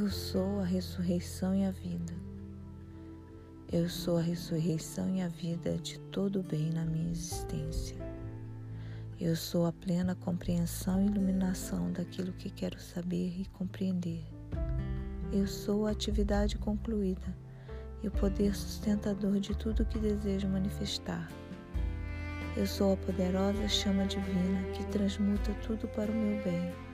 Eu sou a ressurreição e a vida. Eu sou a ressurreição e a vida de todo o bem na minha existência. Eu sou a plena compreensão e iluminação daquilo que quero saber e compreender. Eu sou a atividade concluída e o poder sustentador de tudo que desejo manifestar. Eu sou a poderosa chama divina que transmuta tudo para o meu bem.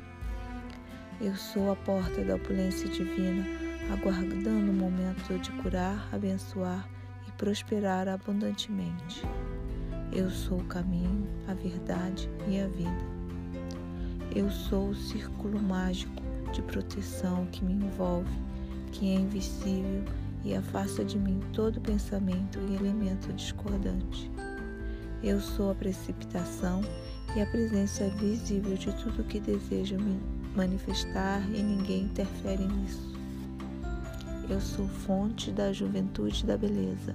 Eu sou a porta da opulência divina, aguardando o momento de curar, abençoar e prosperar abundantemente. Eu sou o caminho, a verdade e a vida. Eu sou o círculo mágico de proteção que me envolve, que é invisível e afasta de mim todo pensamento e elemento discordante. Eu sou a precipitação e a presença visível de tudo que desejo me manifestar e ninguém interfere nisso. Eu sou fonte da juventude e da beleza.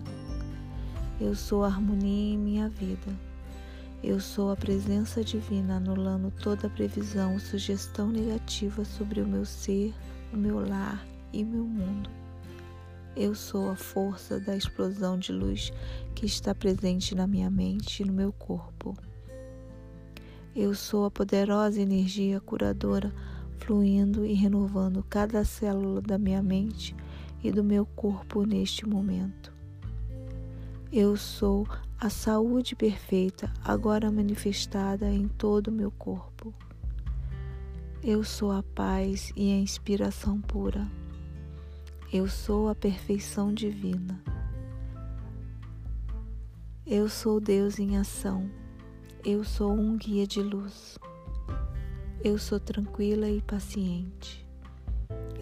Eu sou a harmonia em minha vida. Eu sou a presença divina anulando toda previsão ou sugestão negativa sobre o meu ser, o meu lar e meu mundo. Eu sou a força da explosão de luz que está presente na minha mente e no meu corpo. Eu sou a poderosa energia curadora fluindo e renovando cada célula da minha mente e do meu corpo neste momento. Eu sou a saúde perfeita agora manifestada em todo o meu corpo. Eu sou a paz e a inspiração pura. Eu sou a perfeição divina. Eu sou Deus em ação. Eu sou um guia de luz. Eu sou tranquila e paciente.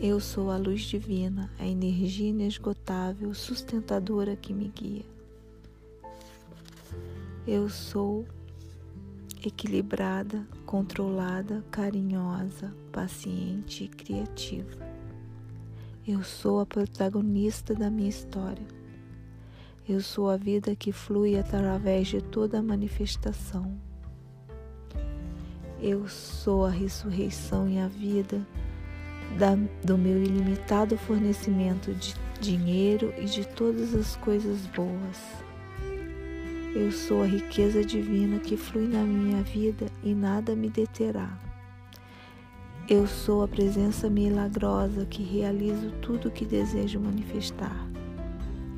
Eu sou a luz divina, a energia inesgotável, sustentadora que me guia. Eu sou equilibrada, controlada, carinhosa, paciente e criativa. Eu sou a protagonista da minha história. Eu sou a vida que flui através de toda a manifestação. Eu sou a ressurreição e a vida da, do meu ilimitado fornecimento de dinheiro e de todas as coisas boas. Eu sou a riqueza divina que flui na minha vida e nada me deterá. Eu sou a presença milagrosa que realizo tudo o que desejo manifestar.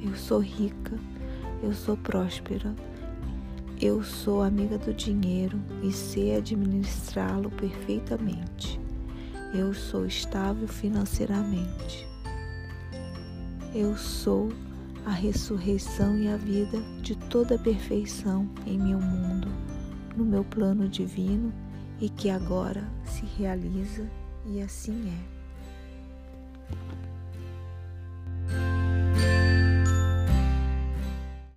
Eu sou rica, eu sou próspera, eu sou amiga do dinheiro e sei administrá-lo perfeitamente. Eu sou estável financeiramente. Eu sou a ressurreição e a vida de toda a perfeição em meu mundo, no meu plano divino e que agora se realiza e assim é.